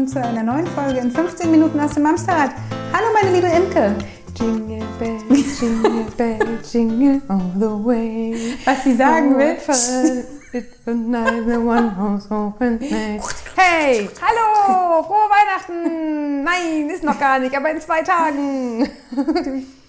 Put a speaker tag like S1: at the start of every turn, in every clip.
S1: willkommen zu einer neuen Folge in 15 Minuten aus dem Amstrad. Hallo meine liebe Imke.
S2: Jingle bells, jingle bells, jingle all the way.
S1: Was sie sagen will.
S2: Hey, hallo, frohe Weihnachten. Nein, ist noch gar nicht, aber in zwei Tagen.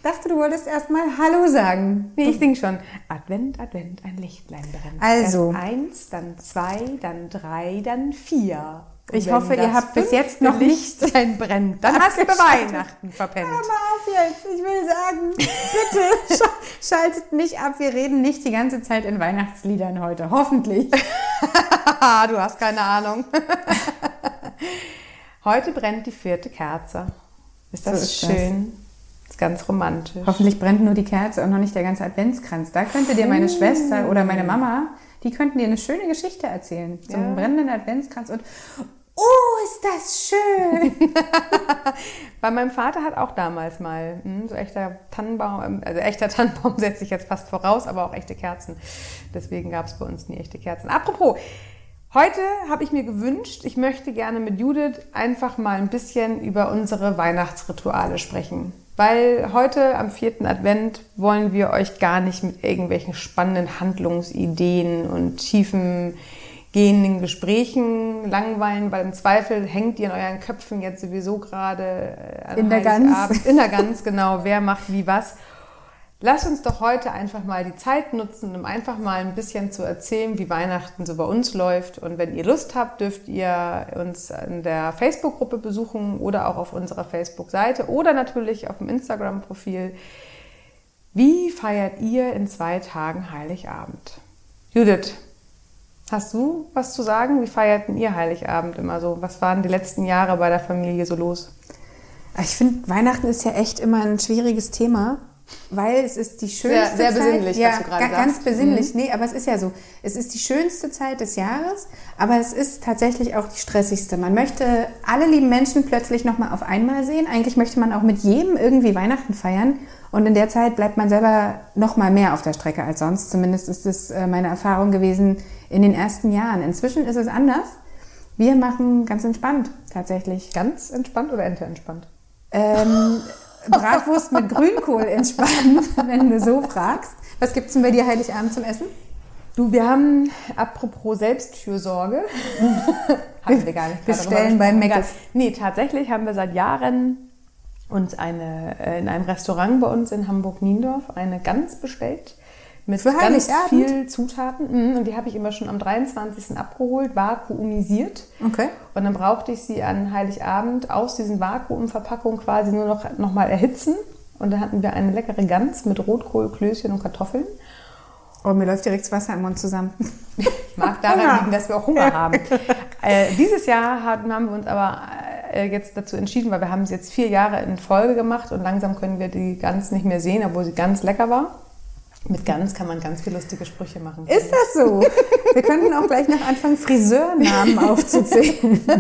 S1: Ich dachte, du wolltest erstmal Hallo sagen.
S2: Nee, ich sing schon. Advent, Advent, ein Lichtlein brennt.
S1: Also.
S2: Erst eins, dann zwei, dann drei, dann vier.
S1: Ich
S2: wenn
S1: hoffe, ihr
S2: das
S1: habt bis jetzt noch nicht
S2: Lichtlein brennt. Dann hast du Weihnachten verpennt.
S1: Hör mal auf jetzt. Ich will sagen, bitte sch- schaltet nicht ab. Wir reden nicht die ganze Zeit in Weihnachtsliedern heute. Hoffentlich.
S2: du hast keine Ahnung. Heute brennt die vierte Kerze. Ist das
S1: So ist das.
S2: schön? Ist ganz romantisch.
S1: Hoffentlich brennt nur die Kerze und noch nicht der ganze Adventskranz. Da könnte dir meine Schwester oder meine Mama, die könnten dir eine schöne Geschichte erzählen. Zum
S2: Ja.
S1: brennenden Adventskranz und Oh, ist das schön!
S2: Bei meinem Vater hat auch damals mal hm, so echter Tannenbaum, also echter Tannenbaum setze ich jetzt fast voraus, aber auch echte Kerzen. Deswegen gab es bei uns nie echte Kerzen. Apropos, heute habe ich mir gewünscht, ich möchte gerne mit Judith einfach mal ein bisschen über unsere Weihnachtsrituale sprechen. Weil heute am vierten Advent wollen wir euch gar nicht mit irgendwelchen spannenden Handlungsideen und tiefen gehenden Gesprächen langweilen, weil im Zweifel hängt ihr in euren Köpfen jetzt sowieso gerade äh, an
S1: In der Gans.
S2: Heiligabend- In der Gans, genau, wer macht wie was. Lasst uns doch heute einfach mal die Zeit nutzen, um einfach mal ein bisschen zu erzählen, wie Weihnachten so bei uns läuft. Und wenn ihr Lust habt, dürft ihr uns in der Facebook-Gruppe besuchen oder auch auf unserer Facebook-Seite oder natürlich auf dem Instagram-Profil. Wie feiert ihr in zwei Tagen Heiligabend? Judith, hast du was zu sagen? Wie feierten ihr Heiligabend immer so? Was waren die letzten Jahre bei der Familie so los?
S1: Ich finde, Weihnachten ist ja echt immer ein schwieriges Thema, weil es ist die schönste
S2: sehr
S1: Zeit.
S2: besinnlich,
S1: ja,
S2: was du gerade
S1: ga- ganz
S2: sagst. Mhm.
S1: besinnlich. Nee, aber es ist ja so. Es ist die schönste Zeit des Jahres, aber es ist tatsächlich auch die stressigste. Man möchte alle lieben Menschen plötzlich nochmal auf einmal sehen. Eigentlich möchte man auch mit jedem irgendwie Weihnachten feiern. Und in der Zeit bleibt man selber nochmal mehr auf der Strecke als sonst. Zumindest ist es äh, meine Erfahrung gewesen in den ersten Jahren. Inzwischen ist es anders. Wir machen ganz entspannt tatsächlich.
S2: Ganz entspannt oder enterentspannt?
S1: Ähm, Bratwurst mit Grünkohl entspannt, wenn du so fragst. Was gibt's denn bei dir Heiligabend zum Essen?
S2: Du, wir haben, apropos Selbstfürsorge, hatten wir gar nicht.
S1: Bestellen
S2: gesprochen.
S1: Mc's.
S2: Nee, tatsächlich haben wir seit Jahren uns eine, äh, in einem Restaurant bei uns in Hamburg-Niendorf eine Gans bestellt. Mit
S1: Für
S2: ganz viel Zutaten. Mhm, Und die habe ich immer schon am 23. abgeholt, vakuumisiert.
S1: Okay.
S2: Und dann brauchte ich sie an Heiligabend aus diesen Vakuumverpackungen quasi nur noch, noch mal erhitzen. Und dann hatten wir eine leckere Gans mit Rotkohl, Klößchen und Kartoffeln.
S1: Oh, mir läuft direkt das Wasser im Mund zusammen.
S2: Mag daran liegen, dass wir auch Hunger haben. äh, dieses Jahr haben, wir uns aber jetzt dazu entschieden, weil wir haben es jetzt vier Jahre in Folge gemacht und langsam können wir die Gans nicht mehr sehen, obwohl sie ganz lecker war. Mit Gans kann man ganz viele lustige Sprüche machen.
S1: Ist das so? Wir könnten auch gleich noch anfangen, Friseurnamen aufzuzählen.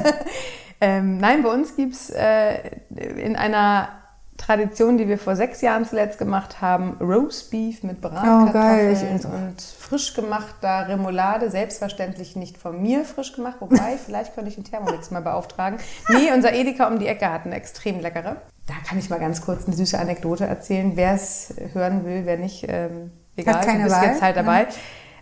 S2: Ähm, nein, bei uns gibt's äh, in einer Tradition, die wir vor sechs Jahren zuletzt gemacht haben, Roast Beef mit
S1: Oh.
S2: Bratkartoffeln und frisch gemachter Remoulade. Selbstverständlich nicht von mir frisch gemacht, wobei vielleicht könnte ich den Thermomix mal beauftragen. Nee, unser Edeka um die Ecke hat eine extrem leckere. Da kann ich mal ganz kurz eine süße Anekdote erzählen. Wer es hören will, wer nicht, ähm, egal,
S1: Hat keine
S2: du bist
S1: Wahl,
S2: jetzt halt
S1: ne?
S2: dabei.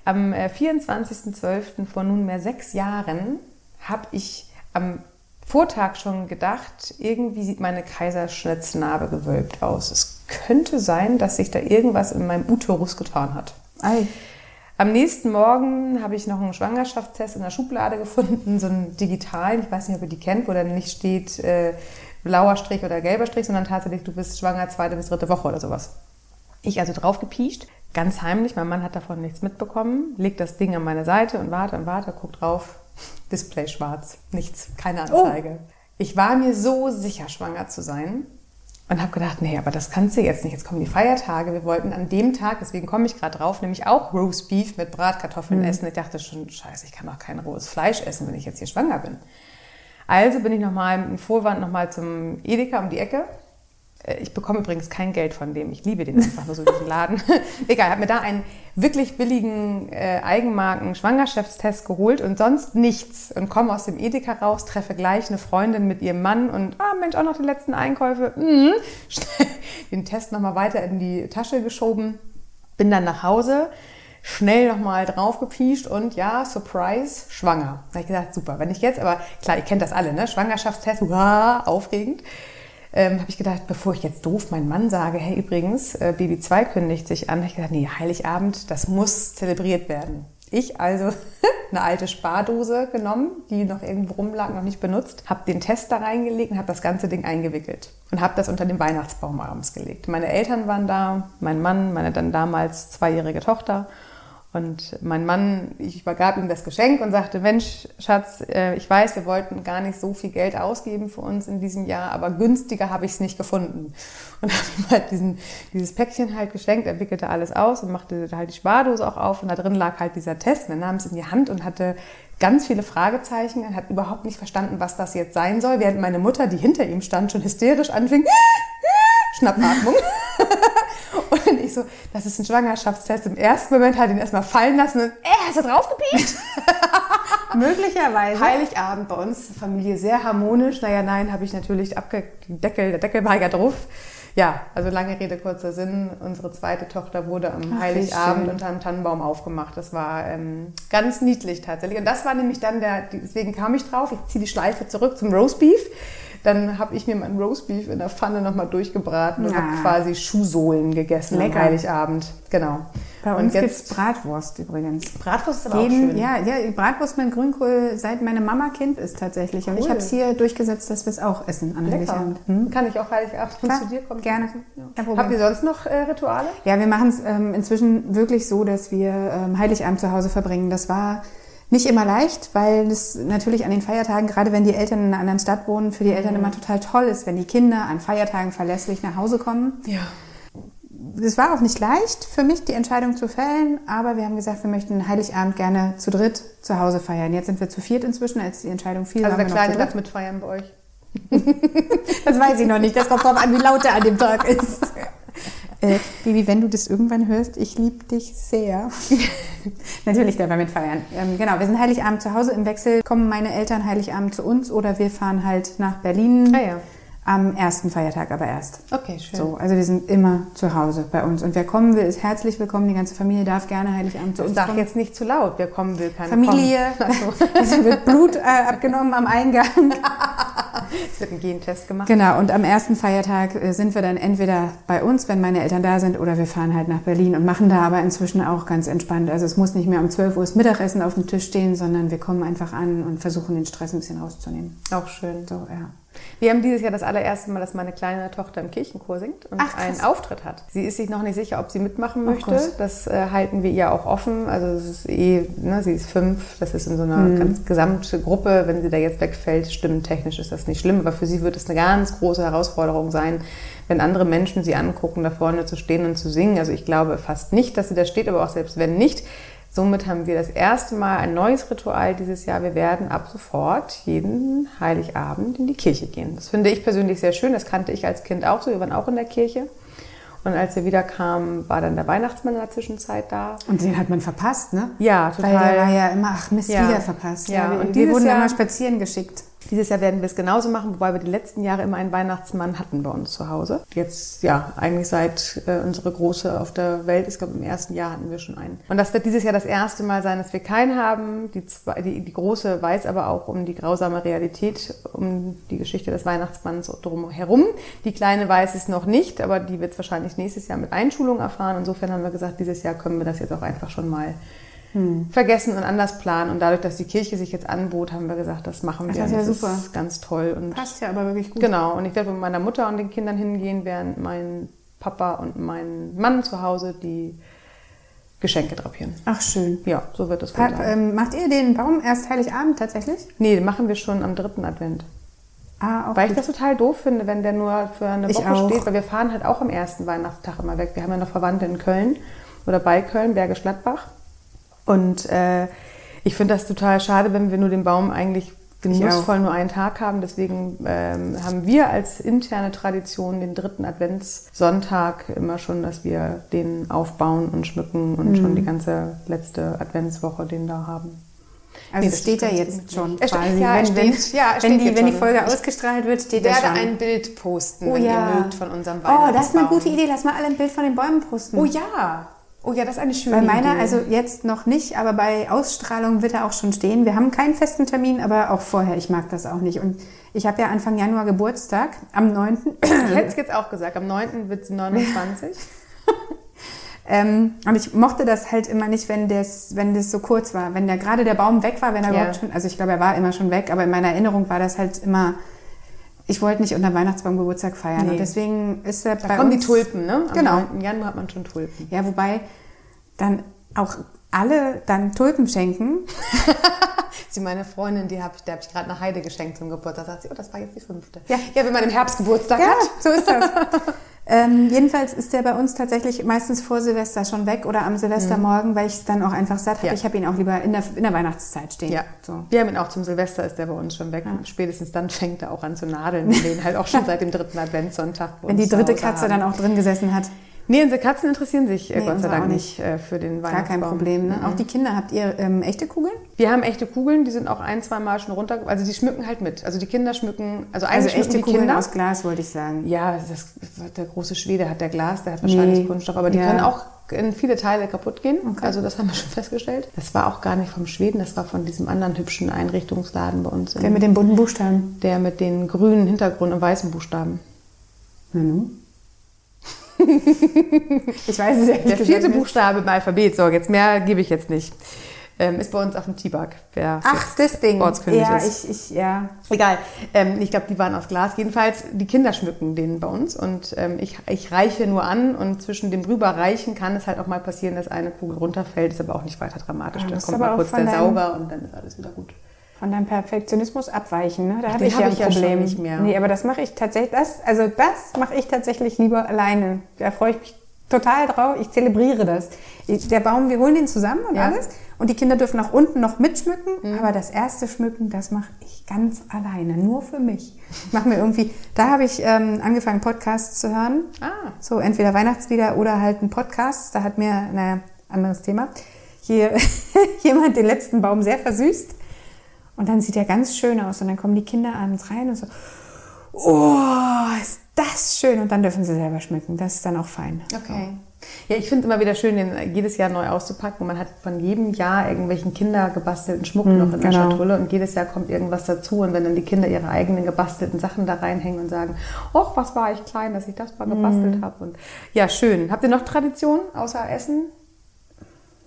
S2: Am äh, 24.12. vor nunmehr sechs Jahren habe ich am Vortag schon gedacht, irgendwie sieht meine Kaiserschnitznarbe gewölbt aus. Es könnte sein, dass sich da irgendwas in meinem Uterus getan hat.
S1: Ei.
S2: Am nächsten Morgen habe ich noch einen Schwangerschaftstest in der Schublade gefunden, so einen digitalen, ich weiß nicht, ob ihr die kennt, wo dann nicht steht äh, blauer Strich oder gelber Strich, sondern tatsächlich, du bist schwanger zweite bis dritte Woche oder sowas. Ich also drauf gepiescht, ganz heimlich, mein Mann hat davon nichts mitbekommen, legt das Ding an meine Seite und warte und warte, guckt drauf, Display schwarz, nichts, keine Anzeige. Ich war mir so sicher, schwanger zu sein und habe gedacht, nee, aber das kannst du jetzt nicht. Jetzt kommen die Feiertage. Wir wollten an dem Tag, deswegen komme ich gerade drauf, nämlich auch Roast Beef mit Bratkartoffeln essen. Ich dachte schon, scheiße, ich kann doch kein rohes Fleisch essen, wenn ich jetzt hier schwanger bin. Also bin ich nochmal mit dem Vorwand nochmal zum Edeka um die Ecke ich bekomme übrigens kein Geld von dem. Ich liebe den einfach nur so diesen Laden. Egal, habe mir da einen wirklich billigen äh, Eigenmarken-Schwangerschaftstest geholt und sonst nichts. Und komme aus dem Edeka raus, treffe gleich eine Freundin mit ihrem Mann und, ah Mensch, auch noch die letzten Einkäufe. Mhm. Den Test nochmal weiter in die Tasche geschoben. Bin dann nach Hause schnell nochmal draufgepiescht und ja, Surprise, schwanger. Da habe ich gesagt, super, wenn ich jetzt, aber klar, ihr kennt das alle, ne? Schwangerschaftstest, wow, aufregend ähm, habe ich gedacht, bevor ich jetzt doof meinen Mann sage, hey übrigens, äh, Baby 2 kündigt sich an, habe ich gedacht, nee, Heiligabend, das muss zelebriert werden. Ich also eine alte Spardose genommen, die noch irgendwo rumlag, noch nicht benutzt, habe den Test da reingelegt und habe das ganze Ding eingewickelt und habe das unter den Weihnachtsbaum abends gelegt. Meine Eltern waren da, mein Mann, meine dann damals zweijährige Tochter und mein Mann, ich übergab ihm das Geschenk und sagte, Mensch, Schatz, äh, ich weiß, wir wollten gar nicht so viel Geld ausgeben für uns in diesem Jahr, aber günstiger habe ich es nicht gefunden. Und hat ihm halt diesen, dieses Päckchen halt geschenkt, er wickelte alles aus und machte halt die Spardose auch auf und da drin lag halt dieser Test. Er nahm es in die Hand und hatte ganz viele Fragezeichen. Er hat überhaupt nicht verstanden, was das jetzt sein soll, während meine Mutter, die hinter ihm stand, schon hysterisch anfing, Schnappatmung. Und ich so, das ist ein Schwangerschaftstest. Im ersten Moment hat ihn erstmal fallen lassen und, äh, hast du draufgepiept?
S1: Möglicherweise.
S2: Heiligabend bei uns, Familie sehr harmonisch. Naja, nein, habe ich natürlich abgedeckel, der Deckel war ja drauf. Ja, also lange Rede, kurzer Sinn. Unsere zweite Tochter wurde am Ach, Heiligabend unter einem Tannenbaum aufgemacht. Das war ähm, ganz niedlich tatsächlich. Und das war nämlich dann der, deswegen kam ich drauf, ich ziehe die Schleife zurück zum Roastbeef. Dann habe ich mir mein Roastbeef in der Pfanne nochmal durchgebraten und habe quasi Schuhsohlen gegessen Lecker. am Heiligabend. Genau.
S1: Bei uns gibt es Bratwurst übrigens.
S2: Bratwurst ist aber Jeden, auch schön.
S1: Ja, ja, Bratwurst mit Grünkohl, seit meine Mama Kind ist tatsächlich. Und cool. ich habe es hier durchgesetzt, dass wir es auch essen an Heiligabend.
S2: Hm? Kann ich auch Heiligabend Klar, zu dir kommen?
S1: Gerne.
S2: Ja. Habt ihr sonst noch äh, Rituale?
S1: Ja, wir machen es ähm, inzwischen wirklich so, dass wir ähm, Heiligabend zu Hause verbringen. Das war nicht immer leicht, weil es natürlich an den Feiertagen, gerade wenn die Eltern in einer anderen Stadt wohnen, für die Eltern mhm. immer total toll ist, wenn die Kinder an Feiertagen verlässlich nach Hause kommen.
S2: Ja.
S1: Es war auch nicht leicht für mich, die Entscheidung zu fällen, aber wir haben gesagt, wir möchten Heiligabend gerne zu dritt zu Hause feiern. Jetzt sind wir zu viert inzwischen, als die Entscheidung fiel.
S2: Also der Kleine darf mitfeiern bei euch?
S1: das weiß ich noch nicht. Das kommt drauf an, wie laut er an dem Tag ist. Äh, Baby, wenn du das irgendwann hörst, ich liebe dich sehr. Natürlich darf er mitfeiern. Ähm, genau, wir sind Heiligabend zu Hause im Wechsel. Kommen meine Eltern Heiligabend zu uns oder wir fahren halt nach Berlin.
S2: Ah, ja.
S1: Am ersten Feiertag aber erst.
S2: Okay, schön.
S1: So, also wir sind immer zu Hause bei uns. Und wer kommen will, ist herzlich willkommen. Die ganze Familie darf gerne Heiligabend zu uns
S2: Sag
S1: kommen.
S2: jetzt nicht zu laut. Wer kommen will, kann
S1: Familie.
S2: kommen.
S1: Familie. Also wird Blut äh, abgenommen am Eingang.
S2: Es wird ein Gentest gemacht.
S1: Genau, und am ersten Feiertag äh, sind wir dann entweder bei uns, wenn meine Eltern da sind, oder wir fahren halt nach Berlin und machen da aber inzwischen auch ganz entspannt. Also es muss nicht mehr um 12 Uhr das Mittagessen auf dem Tisch stehen, sondern wir kommen einfach an und versuchen den Stress ein bisschen rauszunehmen.
S2: Auch schön.
S1: So, ja.
S2: Wir haben dieses Jahr das allererste Mal, dass meine kleine Tochter im Kirchenchor singt und Ach, einen Auftritt hat. Sie ist sich noch nicht sicher, ob sie mitmachen möchte. Oh, das äh, halten wir ihr auch offen. Also es ist eh, ne, sie ist fünf, das ist in so einer mhm. ganz gesamte Gruppe. Wenn sie da jetzt wegfällt, stimmtechnisch ist das nicht schlimm, aber für sie wird es eine ganz große Herausforderung sein, wenn andere Menschen sie angucken, da vorne zu stehen und zu singen. Also ich glaube fast nicht, dass sie da steht, aber auch selbst wenn nicht, Somit haben wir das erste Mal ein neues Ritual dieses Jahr. Wir werden ab sofort jeden Heiligabend in die Kirche gehen. Das finde ich persönlich sehr schön. Das kannte ich als Kind auch so. Wir waren auch in der Kirche. Und als wir wieder kamen, war dann der Weihnachtsmann in der Zwischenzeit da.
S1: Und den hat man verpasst, ne?
S2: Ja, total.
S1: Weil der war ja immer, ach Mist, ja. wieder verpasst.
S2: Ja,
S1: ja und wir wurden Jahr, immer spazieren geschickt.
S2: Dieses Jahr werden wir es genauso machen, wobei wir die letzten Jahre immer einen Weihnachtsmann hatten bei uns zu Hause. Jetzt, ja, eigentlich seit äh, unsere Große auf der Welt ist, glaube im ersten Jahr hatten wir schon einen. Und das wird dieses Jahr das erste Mal sein, dass wir keinen haben. Die, zwei, die, die Große weiß aber auch um die grausame Realität, um die Geschichte des Weihnachtsmanns drumherum. Die Kleine weiß es noch nicht, aber die wird es wahrscheinlich nächstes Jahr mit Einschulung erfahren. Insofern haben wir gesagt, dieses Jahr können wir das jetzt auch einfach schon mal hm. vergessen und anders planen. Und dadurch, dass die Kirche sich jetzt anbot, haben wir gesagt, das machen wir.
S1: Das ist ja
S2: das
S1: super.
S2: Ist ganz toll.
S1: Und Passt ja aber wirklich gut.
S2: Genau. Und ich werde mit meiner Mutter und den Kindern hingehen, während mein Papa und mein Mann zu Hause die Geschenke drapieren.
S1: Ach schön.
S2: Ja, so wird es
S1: wohl ähm, Macht ihr den Baum erst Heiligabend tatsächlich?
S2: Nee, den machen wir schon am dritten Advent.
S1: Ah, auch
S2: weil
S1: gut.
S2: ich das total doof finde, wenn der nur für eine
S1: Ich
S2: Woche
S1: auch.
S2: steht, weil wir fahren halt auch am ersten Weihnachtstag immer weg. Wir haben ja noch Verwandte in Köln oder bei Köln, Bergisch Gladbach. Und äh, ich finde das total schade, wenn wir nur den Baum eigentlich genussvoll nur einen Tag haben. Deswegen ähm, haben wir als interne Tradition den dritten Adventssonntag immer schon, dass wir den aufbauen und schmücken und mhm. schon die ganze letzte Adventswoche den da haben.
S1: Also nee, steht ja jetzt schon
S2: quasi. Ja, wenn, steht, wenn, ja,
S1: wenn, die, wenn die Folge ausgestrahlt wird, steht
S2: er
S1: schon.
S2: Ich werde ein Bild posten,
S1: oh,
S2: wenn
S1: ja.
S2: ihr mögt, von unserem Weihnachtsbaum.
S1: Oh, das ist eine gute Idee. Lass mal alle ein Bild von den Bäumen posten.
S2: Oh ja. Oh ja, das ist eine schöne
S1: Bei meiner,
S2: Idee.
S1: also jetzt noch nicht, aber bei Ausstrahlung wird er auch schon stehen. Wir haben keinen festen Termin, aber auch vorher. Ich mag das auch nicht. Und ich habe ja Anfang Januar Geburtstag, am 9.
S2: Ich hätte es jetzt auch gesagt, am 9. wird es 29.
S1: ähm, und ich mochte das halt immer nicht, wenn das, wenn das so kurz war. Wenn der gerade der Baum weg war, wenn er
S2: Ja.
S1: überhaupt schon, also ich glaube, er war immer schon weg, aber in meiner Erinnerung war das halt immer, ich wollte nicht unter Weihnachtsbaum Geburtstag feiern.
S2: Nee.
S1: Und deswegen ist er
S2: Da
S1: bei
S2: kommen
S1: uns,
S2: die Tulpen, ne? Am
S1: Genau.
S2: 9. Januar hat man schon Tulpen.
S1: Ja, wobei dann auch alle dann Tulpen schenken.
S2: Sie, meine Freundin, die hab ich, der habe ich gerade eine Heide geschenkt zum Geburtstag. Da sagt sie, oh, das war jetzt die fünfte.
S1: Ja.
S2: ja wenn man im Herbst Geburtstag
S1: Ja,
S2: hat.
S1: so ist das. ähm, jedenfalls ist der bei uns tatsächlich meistens vor Silvester schon weg oder am Silvestermorgen, weil ich es dann auch einfach satt habe.
S2: Ja.
S1: Ich habe ihn auch lieber in der, in der Weihnachtszeit stehen.
S2: Ja,
S1: So.
S2: wir haben ihn auch zum Silvester, ist der bei uns schon weg. Spätestens dann fängt er auch an zu nadeln. Wir den halt auch schon seit dem dritten Adventssonntag.
S1: Wenn die dritte Katze
S2: haben.
S1: dann auch drin gesessen hat.
S2: Nee, unsere Katzen interessieren sich äh,
S1: Nee,
S2: Gott sei Dank
S1: auch
S2: nicht äh, für den
S1: Gar
S2: Weihnachtsbaum.
S1: kein Problem. Ne?
S2: Mhm.
S1: Auch die Kinder, habt ihr ähm, echte Kugeln?
S2: Wir haben echte Kugeln, die sind auch ein, zwei Mal schon runter. Also die schmücken halt mit. Also die Kinder schmücken, also
S1: Also echte
S2: die
S1: Kugeln
S2: Kinder.
S1: aus Glas, wollte ich sagen.
S2: Ja, das, der große Schwede hat der Glas, der hat wahrscheinlich
S1: Nee.
S2: Kunststoff, aber die
S1: Ja.
S2: können auch in viele Teile kaputt gehen. Also das haben wir schon festgestellt. Das war auch gar nicht vom Schweden, das war von diesem anderen hübschen Einrichtungsladen bei uns.
S1: Der mit den bunten Buchstaben.
S2: der mit den grünen Hintergrund und weißen Buchstaben.
S1: Na nu. Ich weiß es ehrlich
S2: Der
S1: gesagt
S2: vierte
S1: nicht.
S2: Buchstabe im Alphabet, so jetzt mehr gebe ich jetzt nicht. Ähm, ist bei uns auf dem T-Bag.
S1: Ach, das Ding.
S2: Ortskundig
S1: Ja,
S2: ist.
S1: ich, ich, ja.
S2: Egal. Ähm, ich glaube, die waren aus Glas. Jedenfalls, die Kinder schmücken den bei uns und ähm, ich, ich reiche nur an und zwischen dem rüberreichen kann es halt auch mal passieren, dass eine Kugel runterfällt. Ist aber auch nicht weiter dramatisch.
S1: Ah,
S2: Dann kommt mal kurz der Sauger und dann ist alles wieder gut.
S1: Von deinem Perfektionismus abweichen, ne? Da habe ich ja ein
S2: ich ja schon
S1: Problem.
S2: nicht mehr.
S1: Nee, aber das mache ich tatsächlich, das, also das mache ich tatsächlich lieber alleine. Da freue ich mich total drauf. Ich zelebriere das. Der Baum, wir holen den zusammen und
S2: Ja. Mhm.
S1: alles. Und die Kinder dürfen auch unten noch mitschmücken. Aber das erste Schmücken, das mache ich ganz alleine, nur für mich. Ich mache mir irgendwie, da habe ich ähm, angefangen, Podcasts zu hören.
S2: Ah.
S1: So entweder Weihnachtslieder oder halt ein Podcast. Da hat mir, naja, anderes Thema, hier jemand den letzten Baum sehr versüßt. Und dann sieht er ganz schön aus. Und dann kommen die Kinder abends rein und so, oh, ist das schön. Und dann dürfen sie selber schmücken. Das ist dann auch fein.
S2: Okay. Ja, ich finde es immer wieder schön, den jedes Jahr neu auszupacken. Man hat von jedem Jahr irgendwelchen kindergebastelten Schmuck noch in der
S1: genau.
S2: Schatulle und jedes Jahr kommt irgendwas dazu. Und wenn dann die Kinder ihre eigenen gebastelten Sachen da reinhängen und sagen, ach, was war ich klein, dass ich das mal gebastelt habe. Und ja, schön. Habt ihr noch Tradition außer Essen?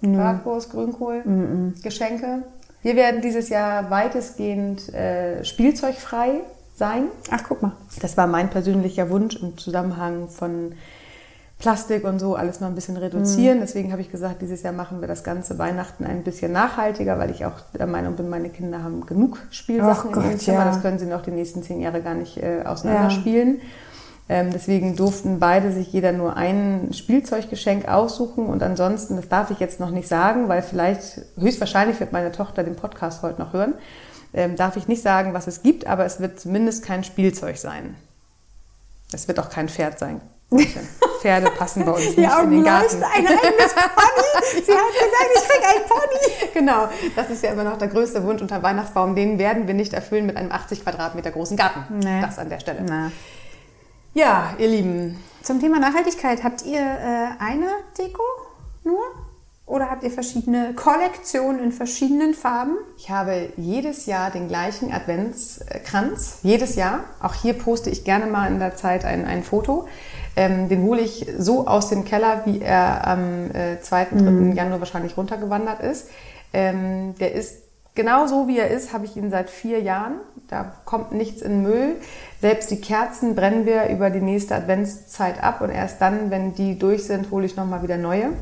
S2: Bratwurst, Grünkohl, Geschenke? Wir werden dieses Jahr weitestgehend äh, spielzeugfrei sein.
S1: Ach, guck mal.
S2: Das war mein persönlicher Wunsch im Zusammenhang von Plastik und so alles mal ein bisschen reduzieren. Deswegen habe ich gesagt, dieses Jahr machen wir das ganze Weihnachten ein bisschen nachhaltiger, weil ich auch der Meinung bin, meine Kinder haben genug Spielsachen
S1: Ach
S2: in ihrem
S1: Gott,
S2: Zimmer.
S1: ja.
S2: Das können sie noch die nächsten zehn Jahre gar nicht äh, auseinanderspielen. Ähm, deswegen durften beide sich jeder nur ein Spielzeuggeschenk aussuchen und ansonsten, das darf ich jetzt noch nicht sagen, weil vielleicht, höchstwahrscheinlich wird meine Tochter den Podcast heute noch hören, ähm, darf ich nicht sagen, was es gibt, aber es wird zumindest kein Spielzeug sein. Es wird auch kein Pferd sein. Pferde passen bei uns nicht
S1: Die
S2: in den Garten.
S1: ein eigenes Pony. Sie hat gesagt, ich krieg ein Pony.
S2: Genau, das ist ja immer noch der größte Wunsch unter Weihnachtsbaum. Den werden wir nicht erfüllen mit einem 80 Quadratmeter großen Garten.
S1: Nee.
S2: Das an der Stelle.
S1: Na.
S2: Ja, ihr Lieben,
S1: Zum Thema Nachhaltigkeit, habt ihr äh, eine Deko nur? Oder habt ihr verschiedene Kollektionen in verschiedenen Farben?
S2: ich habe jedes Jahr den gleichen Adventskranz. Jedes Jahr. Auch hier poste ich gerne mal in der Zeit ein, ein Foto. Ähm, den hole ich so aus dem Keller, wie er am äh, 2., 3. Januar wahrscheinlich runtergewandert ist. Ähm, der ist genau so, wie er ist, habe ich ihn seit vier Jahren. Da kommt nichts in Müll. Selbst die Kerzen brennen wir über die nächste Adventszeit ab und erst dann, wenn die durch sind, hole ich nochmal wieder neue.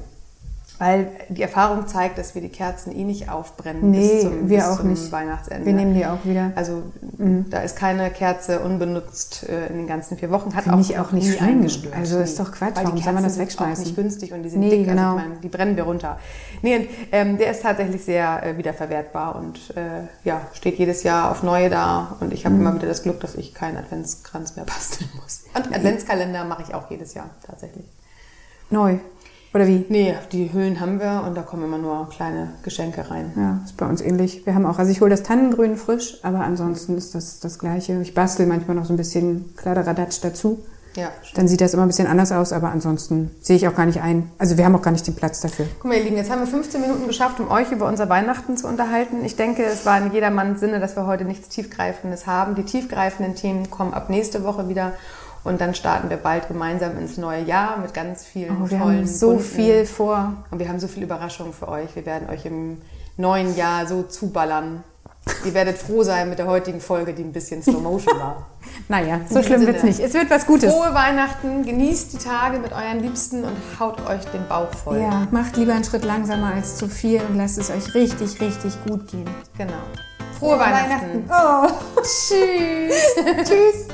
S2: Weil die Erfahrung zeigt, dass wir die Kerzen eh nicht aufbrennen
S1: Nee,
S2: bis zum,
S1: wir
S2: bis
S1: auch
S2: zum
S1: nicht.
S2: Weihnachtsende.
S1: Wir nehmen die auch wieder.
S2: also da ist keine Kerze unbenutzt äh, in den ganzen vier Wochen. Hat
S1: Finde
S2: auch,
S1: ich auch nicht schlimm.
S2: eingestört.
S1: Also ist doch Quatsch.
S2: Weil die
S1: Warum soll man das
S2: Kerzen sind
S1: wegschmeißen?
S2: Auch nicht günstig und die sind
S1: Nee,
S2: dick.
S1: genau.
S2: Also ich meine, die brennen wir runter. Nee, und, ähm, der ist tatsächlich sehr äh, wiederverwertbar und äh, ja, steht jedes Jahr auf neue da. Und ich habe
S1: Mhm.
S2: immer wieder das Glück, dass ich keinen Adventskranz mehr basteln muss. Und Adventskalender mache ich auch jedes Jahr tatsächlich.
S1: Neu. Oder wie?
S2: Nee, die Hüllen haben wir und da kommen immer nur kleine Geschenke rein.
S1: Ja, ist bei uns ähnlich. Wir haben auch, also ich hole das Tannengrün frisch, aber ansonsten ist das das Gleiche. Ich bastel manchmal noch so ein bisschen Kladderadatsch dazu.
S2: Ja,
S1: Dann sieht das immer ein bisschen anders aus, aber ansonsten sehe ich auch gar nicht ein. Also wir haben auch gar nicht den Platz dafür.
S2: Guck mal, ihr Lieben, jetzt haben wir 15 Minuten geschafft, um euch über unser Weihnachten zu unterhalten. Ich denke, es war in jedermanns Sinne, dass wir heute nichts Tiefgreifendes haben. Die tiefgreifenden Themen kommen ab nächste Woche wieder. Und dann starten wir bald gemeinsam ins neue Jahr mit ganz vielen
S1: Oh, wir
S2: tollen,
S1: haben so
S2: bunten-
S1: viel vor.
S2: Und wir haben so viele Überraschungen für euch. Wir werden euch im neuen Jahr so zuballern. Ihr werdet froh sein mit der heutigen Folge, die ein bisschen Slow Motion war.
S1: Naja, so schlimm wird's
S2: Sinne.
S1: nicht. Es wird was Gutes.
S2: Frohe Weihnachten, genießt die Tage mit euren Liebsten und haut euch den Bauch voll.
S1: Ja, macht lieber einen Schritt langsamer als zu viel und lasst es euch richtig, richtig gut gehen.
S2: Genau. Frohe, Weihnachten.
S1: Oh, tschüss. tschüss.